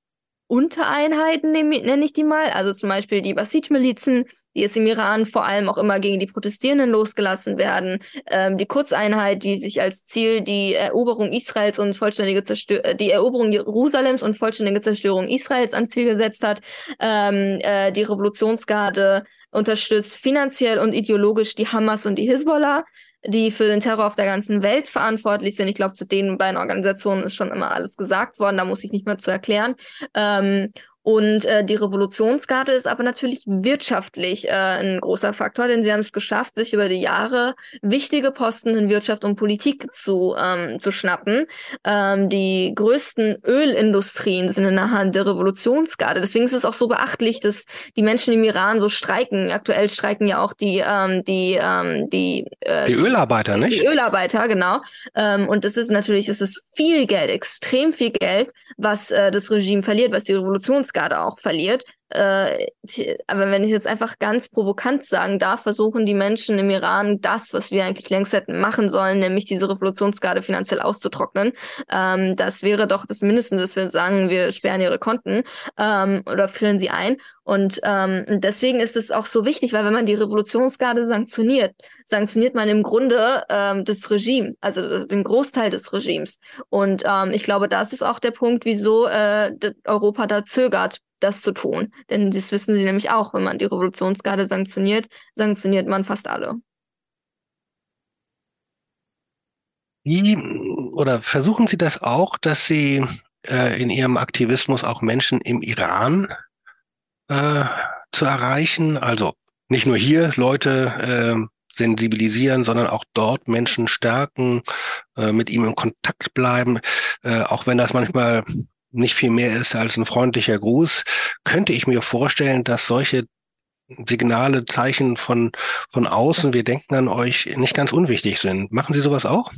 Untereinheiten, nenne ich die mal. Also zum Beispiel die Basid-Milizen, die jetzt im Iran vor allem auch immer gegen die Protestierenden losgelassen werden. Ähm, die Kurzeinheit, die sich als Ziel die Eroberung Israels und vollständige Zerstörung, die Eroberung Jerusalems und vollständige Zerstörung Israels ans Ziel gesetzt hat. Ähm, äh, die Revolutionsgarde unterstützt finanziell und ideologisch die Hamas und die Hisbollah die für den Terror auf der ganzen Welt verantwortlich sind. Ich glaube, zu den beiden Organisationen ist schon immer alles gesagt worden, da muss ich nicht mehr zu erklären. Ähm, und äh, die Revolutionsgarde ist aber natürlich wirtschaftlich äh, ein großer Faktor, denn sie haben es geschafft, sich über die Jahre wichtige Posten in Wirtschaft und Politik zu, ähm, zu schnappen. Ähm, die größten Ölindustrien sind in der Hand der Revolutionsgarde. Deswegen ist es auch so beachtlich, dass die Menschen im Iran so streiken. Aktuell streiken ja auch die ähm, die ähm, die, äh, die Ölarbeiter, die, nicht? Die Ölarbeiter, genau. Ähm, und das ist natürlich, es ist viel Geld, extrem viel Geld, was äh, das Regime verliert, was die Revolutionsgarde auch verliert. Äh, aber wenn ich jetzt einfach ganz provokant sagen darf, versuchen die Menschen im Iran das, was wir eigentlich längst hätten machen sollen, nämlich diese Revolutionsgarde finanziell auszutrocknen. Ähm, das wäre doch das Mindeste, dass wir sagen, wir sperren ihre Konten ähm, oder frieren sie ein. Und ähm, deswegen ist es auch so wichtig, weil wenn man die Revolutionsgarde sanktioniert, sanktioniert man im Grunde ähm, das Regime, also den Großteil des Regimes. Und ähm, ich glaube, das ist auch der Punkt, wieso äh, Europa da zögert das zu tun. Denn das wissen sie nämlich auch, wenn man die Revolutionsgarde sanktioniert, sanktioniert man fast alle. Wie oder versuchen Sie das auch, dass Sie äh, in Ihrem Aktivismus auch Menschen im Iran äh, zu erreichen? Also nicht nur hier Leute äh, sensibilisieren, sondern auch dort Menschen stärken, äh, mit ihm in Kontakt bleiben, äh, auch wenn das manchmal nicht viel mehr ist als ein freundlicher Gruß, könnte ich mir vorstellen, dass solche Signale, Zeichen von, von außen, wir denken an euch, nicht ganz unwichtig sind. Machen Sie sowas auch?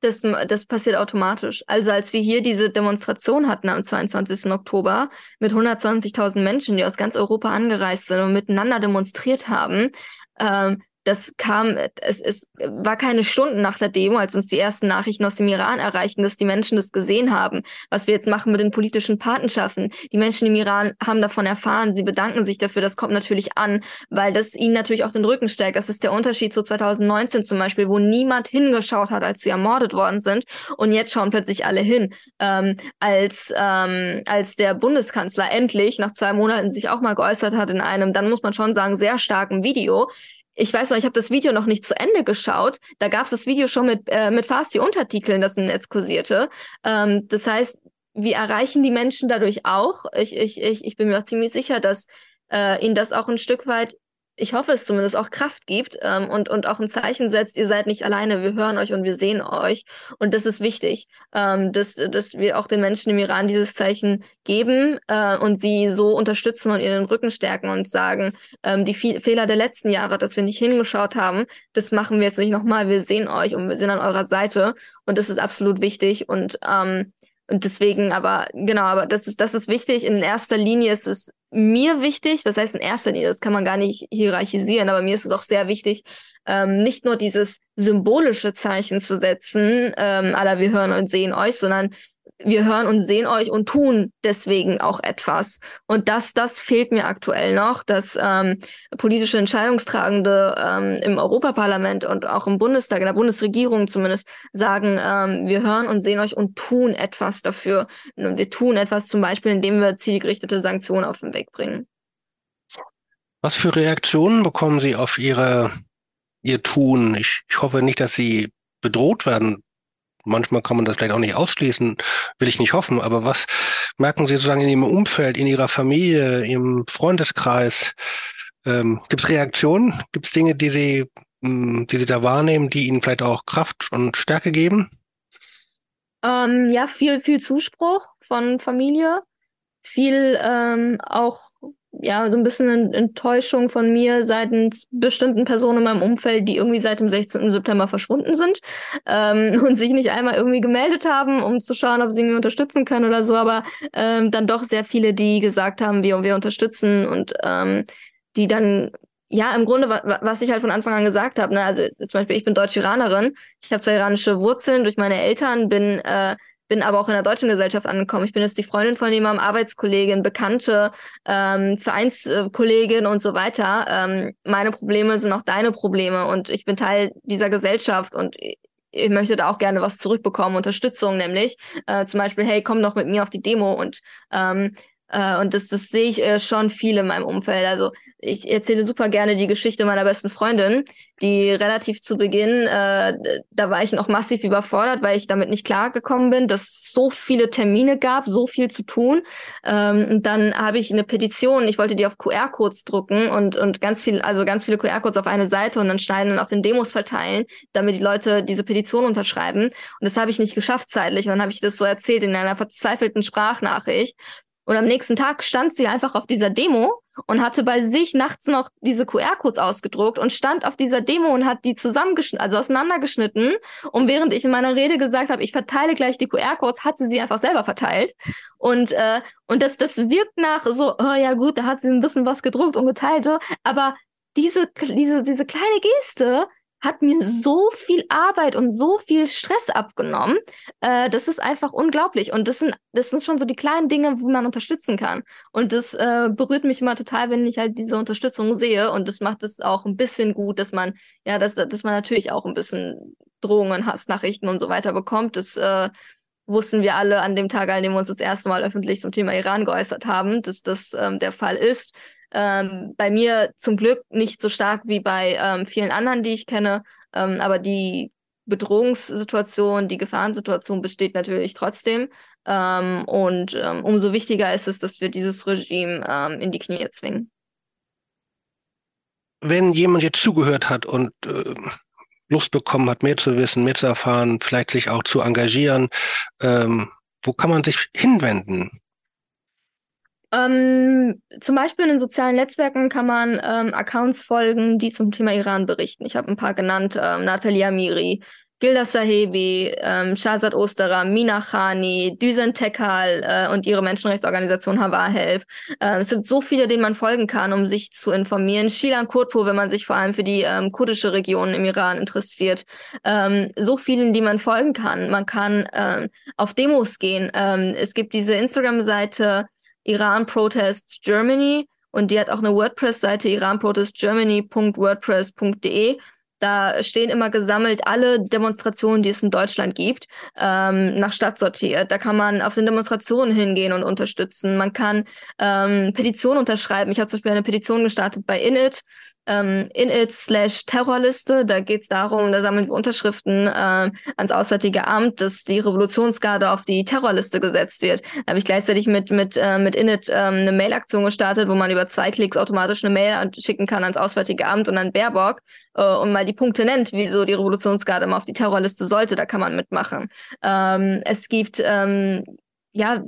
Das, das passiert automatisch. Also als wir hier diese Demonstration hatten am 22. Oktober mit 120.000 Menschen, die aus ganz Europa angereist sind und miteinander demonstriert haben, ähm, das kam, es, es war keine Stunden nach der Demo, als uns die ersten Nachrichten aus dem Iran erreichten, dass die Menschen das gesehen haben, was wir jetzt machen mit den politischen Patenschaften. Die Menschen im Iran haben davon erfahren, sie bedanken sich dafür, das kommt natürlich an, weil das ihnen natürlich auch den Rücken stärkt. Das ist der Unterschied zu 2019 zum Beispiel, wo niemand hingeschaut hat, als sie ermordet worden sind und jetzt schauen plötzlich alle hin. Ähm, als, ähm, als der Bundeskanzler endlich nach zwei Monaten sich auch mal geäußert hat in einem, dann muss man schon sagen, sehr starken Video, ich weiß noch, ich habe das Video noch nicht zu Ende geschaut. Da gab es das Video schon mit, äh, mit fast die Untertiteln, das im Netz kursierte. Ähm, das heißt, wir erreichen die Menschen dadurch auch. Ich, ich, ich, ich bin mir auch ziemlich sicher, dass äh, ihnen das auch ein Stück weit ich hoffe es zumindest, auch Kraft gibt ähm, und, und auch ein Zeichen setzt, ihr seid nicht alleine, wir hören euch und wir sehen euch. Und das ist wichtig, ähm, dass, dass wir auch den Menschen im Iran dieses Zeichen geben äh, und sie so unterstützen und ihnen den Rücken stärken und sagen, ähm, die Fe Fehler der letzten Jahre, dass wir nicht hingeschaut haben, das machen wir jetzt nicht nochmal, wir sehen euch und wir sind an eurer Seite. Und das ist absolut wichtig. Und ähm, und deswegen, aber genau, aber das ist, das ist wichtig. In erster Linie ist es mir wichtig, was heißt in erster Linie, das kann man gar nicht hierarchisieren, aber mir ist es auch sehr wichtig, ähm, nicht nur dieses symbolische Zeichen zu setzen, ähm, aller wir hören und sehen euch, sondern wir hören und sehen euch und tun deswegen auch etwas. Und das, das fehlt mir aktuell noch, dass ähm, politische Entscheidungstragende ähm, im Europaparlament und auch im Bundestag, in der Bundesregierung zumindest, sagen, ähm, wir hören und sehen euch und tun etwas dafür. Und wir tun etwas zum Beispiel, indem wir zielgerichtete Sanktionen auf den Weg bringen. Was für Reaktionen bekommen Sie auf Ihre, Ihr Tun? Ich, ich hoffe nicht, dass Sie bedroht werden manchmal kann man das vielleicht auch nicht ausschließen, will ich nicht hoffen, aber was merken Sie sozusagen in Ihrem Umfeld, in Ihrer Familie, Ihrem Freundeskreis? Ähm, Gibt es Reaktionen? Gibt es Dinge, die Sie, mh, hm, die Sie da wahrnehmen, die Ihnen vielleicht auch Kraft und Stärke geben? Ähm, ja, viel, viel Zuspruch von Familie, viel ähm, auch ja, so ein bisschen Enttäuschung von mir seitens bestimmten Personen in meinem Umfeld, die irgendwie seit dem 16. September verschwunden sind ähm, und sich nicht einmal irgendwie gemeldet haben, um zu schauen, ob sie mich unterstützen können oder so, aber ähm, dann doch sehr viele, die gesagt haben, wir, wir unterstützen und ähm, die dann ja, im Grunde, was ich halt von Anfang an gesagt habe, ne, also zum Beispiel, ich bin Deutsch-Iranerin, ich habe zwar iranische Wurzeln durch meine Eltern, bin äh, bin aber auch in der deutschen Gesellschaft angekommen. Ich bin jetzt die Freundin von jemandem, Arbeitskollegin, Bekannte, ähm, Vereinskollegin und so weiter. Ähm, meine Probleme sind auch deine Probleme und ich bin Teil dieser Gesellschaft und ich möchte da auch gerne was zurückbekommen, Unterstützung nämlich. Äh, zum Beispiel, hey, komm doch mit mir auf die Demo und ähm, äh, und das, das sehe ich äh, schon viel in meinem Umfeld. Also ich erzähle super gerne die Geschichte meiner besten Freundin, die relativ zu Beginn, äh, da war ich noch massiv überfordert, weil ich damit nicht klargekommen bin, dass es so viele Termine gab, so viel zu tun. Ähm, und dann habe ich eine Petition, ich wollte die auf QR-Codes drucken und, und ganz viel, also ganz viele QR-Codes auf eine Seite und dann schneiden und auf den Demos verteilen, damit die Leute diese Petition unterschreiben. Und das habe ich nicht geschafft zeitlich. Und dann habe ich das so erzählt in einer verzweifelten Sprachnachricht. Und am nächsten Tag stand sie einfach auf dieser Demo und hatte bei sich nachts noch diese QR-Codes ausgedruckt und stand auf dieser Demo und hat die zusammengeschnitten, also auseinandergeschnitten. Und während ich in meiner Rede gesagt habe, ich verteile gleich die QR-Codes, hat sie sie einfach selber verteilt. Und, äh, und das, das wirkt nach so, oh ja gut, da hat sie ein bisschen was gedruckt und geteilt, aber diese, diese, diese kleine Geste, hat mir so viel Arbeit und so viel Stress abgenommen. Äh, das ist einfach unglaublich. Und das sind, das sind schon so die kleinen Dinge, wo man unterstützen kann. Und das äh, berührt mich immer total, wenn ich halt diese Unterstützung sehe. Und das macht es auch ein bisschen gut, dass man, ja, dass, dass man natürlich auch ein bisschen Drohungen, Hassnachrichten und so weiter bekommt. Das, äh, wussten wir alle an dem Tag, an dem wir uns das erste Mal öffentlich zum Thema Iran geäußert haben, dass das ähm, der Fall ist. Ähm, bei mir zum Glück nicht so stark wie bei ähm, vielen anderen, die ich kenne, ähm, aber die Bedrohungssituation, die Gefahrensituation besteht natürlich trotzdem. Ähm, und ähm, umso wichtiger ist es, dass wir dieses Regime ähm, in die Knie zwingen. Wenn jemand jetzt zugehört hat und äh, Lust bekommen hat, mehr zu wissen, mehr zu erfahren, vielleicht sich auch zu engagieren, ähm, wo kann man sich hinwenden? Ähm, zum Beispiel in den sozialen Netzwerken kann man ähm, Accounts folgen, die zum Thema Iran berichten. Ich habe ein paar genannt, ähm, Natalia Amiri, Gilda Sahebi, ähm, Shazad Osterer, Mina Khani, Düsen Tekal äh, und ihre Menschenrechtsorganisation Hawa Help. Äh, es sind so viele, denen man folgen kann, um sich zu informieren. Shilan Kurtpur, wenn man sich vor allem für die ähm, kurdische Region im Iran interessiert. Ähm, so vielen, die man folgen kann. Man kann ähm, auf Demos gehen. Ähm, es gibt diese Instagram-Seite Iran Protest Germany und die hat auch eine WordPress-Seite iranprotestgermany.wordpress.de da stehen immer gesammelt alle Demonstrationen, die es in Deutschland gibt, ähm, nach Stadt sortiert. Da kann man auf den Demonstrationen hingehen und unterstützen. Man kann ähm, Petitionen unterschreiben. Ich habe zum Beispiel eine Petition gestartet bei Init, ähm, Init slash Terrorliste. Da geht es darum, da sammeln wir Unterschriften äh, ans Auswärtige Amt, dass die Revolutionsgarde auf die Terrorliste gesetzt wird. Da habe ich gleichzeitig mit, mit, äh, mit Init ähm, eine Mailaktion gestartet, wo man über zwei Klicks automatisch eine Mail schicken kann ans Auswärtige Amt und an Baerbock äh, und mal die Punkte nennt, wieso die Revolutionsgarde mal auf die Terrorliste sollte, da kann man mitmachen. Ähm, es gibt ähm, ja,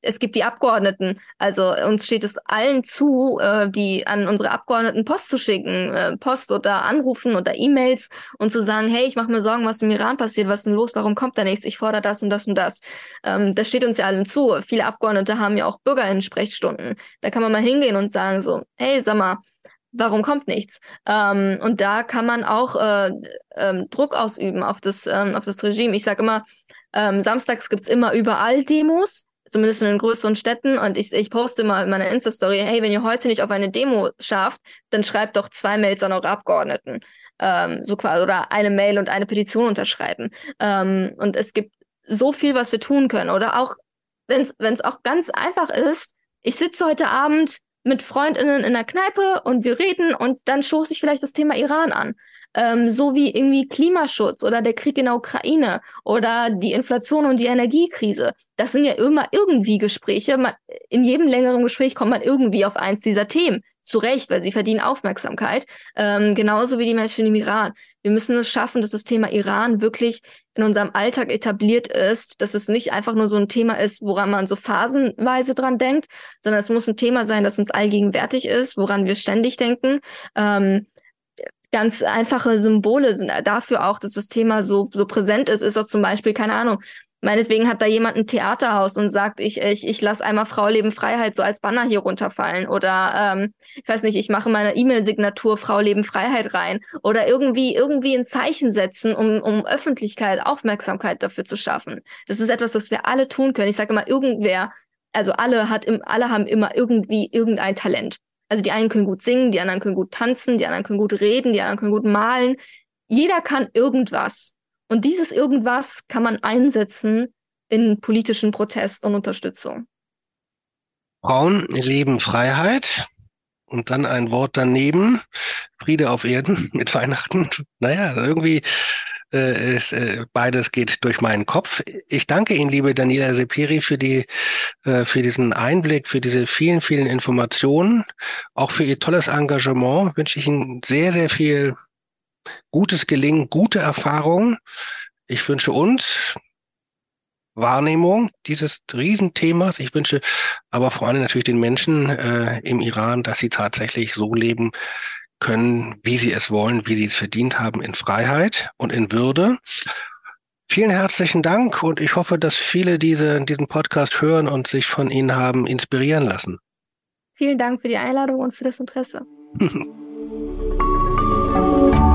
es gibt die Abgeordneten. Also uns steht es allen zu, äh, die an unsere Abgeordneten Post zu schicken, äh, Post oder anrufen oder E-Mails und zu sagen, hey, ich mache mir Sorgen, was im Iran passiert, was ist denn los, warum kommt da nichts, ich fordere das und das und das. Ähm, das steht uns ja allen zu. Viele Abgeordnete haben ja auch Bürgerinnen-Sprechstunden. Da kann man mal hingehen und sagen so, hey, sag mal, warum kommt nichts? Ähm, und da kann man auch äh, ähm, Druck ausüben auf das, ähm, auf das Regime. Ich sage immer, ähm, samstags gibt's immer überall Demos, zumindest in den größeren Städten. Und ich, ich poste mal in meiner Insta-Story, hey, wenn ihr heute nicht auf eine Demo schafft, dann schreibt doch zwei Mails an eure Abgeordneten. Ähm, so quasi, oder eine Mail und eine Petition unterschreiben. Ähm, und es gibt so viel, was wir tun können. Oder auch, wenn es auch ganz einfach ist, ich sitze heute Abend mit Freundinnen in der Kneipe und wir reden und dann stoße ich vielleicht das Thema Iran an. Ähm, so wie irgendwie Klimaschutz oder der Krieg in der Ukraine oder die Inflation und die Energiekrise. Das sind ja immer irgendwie Gespräche. Man, in jedem längeren Gespräch kommt man irgendwie auf eins dieser Themen. Zu Recht, weil sie verdienen Aufmerksamkeit. Ähm, genauso wie die Menschen im Iran. Wir müssen es schaffen, dass das Thema Iran wirklich in unserem Alltag etabliert ist, dass es nicht einfach nur so ein Thema ist, woran man so phasenweise dran denkt, sondern es muss ein Thema sein, das uns allgegenwärtig ist, woran wir ständig denken. Ähm, ganz einfache Symbole sind dafür auch, dass das Thema so, so präsent ist, ist auch zum Beispiel, keine Ahnung, Meinetwegen hat da jemand ein Theaterhaus und sagt, ich, ich, ich lasse einmal Frau Leben Freiheit so als Banner hier runterfallen. Oder ähm, ich weiß nicht, ich mache meine E-Mail-Signatur Frau Leben Freiheit rein. Oder irgendwie, irgendwie ein Zeichen setzen, um, um Öffentlichkeit, Aufmerksamkeit dafür zu schaffen. Das ist etwas, was wir alle tun können. Ich sage immer, irgendwer, also alle hat im, alle haben immer irgendwie irgendein Talent. Also die einen können gut singen, die anderen können gut tanzen, die anderen können gut reden, die anderen können gut malen. Jeder kann irgendwas. Und dieses irgendwas kann man einsetzen in politischen Protest und Unterstützung. Frauen leben Freiheit und dann ein Wort daneben, Friede auf Erden mit Weihnachten. Naja, irgendwie äh, ist, äh, beides geht durch meinen Kopf. Ich danke Ihnen, liebe Daniela Sepiri, für die, äh, für diesen Einblick, für diese vielen, vielen Informationen, auch für Ihr tolles Engagement. Wünsche ich Ihnen sehr, sehr viel gutes Gelingen, gute Erfahrungen. Ich wünsche uns Wahrnehmung dieses Riesenthemas. Ich wünsche aber vor allem natürlich den Menschen äh, im Iran, dass sie tatsächlich so leben können, wie sie es wollen, wie sie es verdient haben, in Freiheit und in Würde. Vielen herzlichen Dank und ich hoffe, dass viele diese, diesen Podcast hören und sich von Ihnen haben inspirieren lassen. Vielen Dank für die Einladung und für das Interesse.